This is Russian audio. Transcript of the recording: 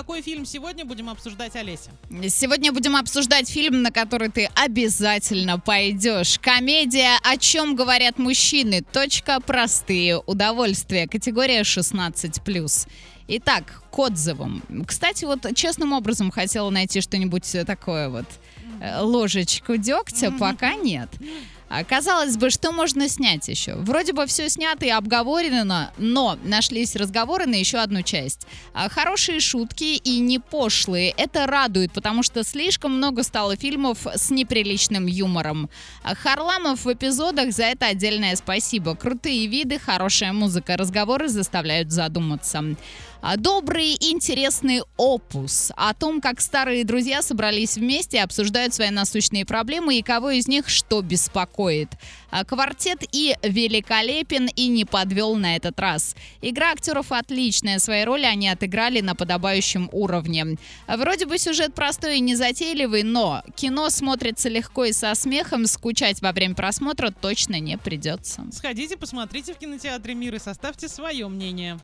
какой фильм сегодня будем обсуждать, Олеся? Сегодня будем обсуждать фильм, на который ты обязательно пойдешь. Комедия «О чем говорят мужчины». Точка простые удовольствия. Категория 16+. Итак, к отзывам. Кстати, вот честным образом хотела найти что-нибудь такое вот э, ложечку дегтя, пока нет. А, Казалось бы, что можно снять еще? Вроде бы все снято и обговорено, но нашлись разговоры на еще одну часть. А, Хорошие шутки и не пошлые. Это радует, потому что слишком много стало фильмов с неприличным юмором. А, Харламов в эпизодах за это отдельное спасибо. Крутые виды, хорошая музыка, разговоры заставляют задуматься. Добрый интересный опус о том, как старые друзья собрались вместе и обсуждают свои насущные проблемы и кого из них что беспокоит. А, Квартет и великолепен и не подвел на этот раз. Игра актеров отличная, свои роли они отыграли на подобающем уровне. Вроде бы сюжет простой и незатейливый, но кино смотрится легко и со смехом, скучать во время просмотра точно не придется. Сходите, посмотрите в кинотеатре «Мир» и составьте свое мнение.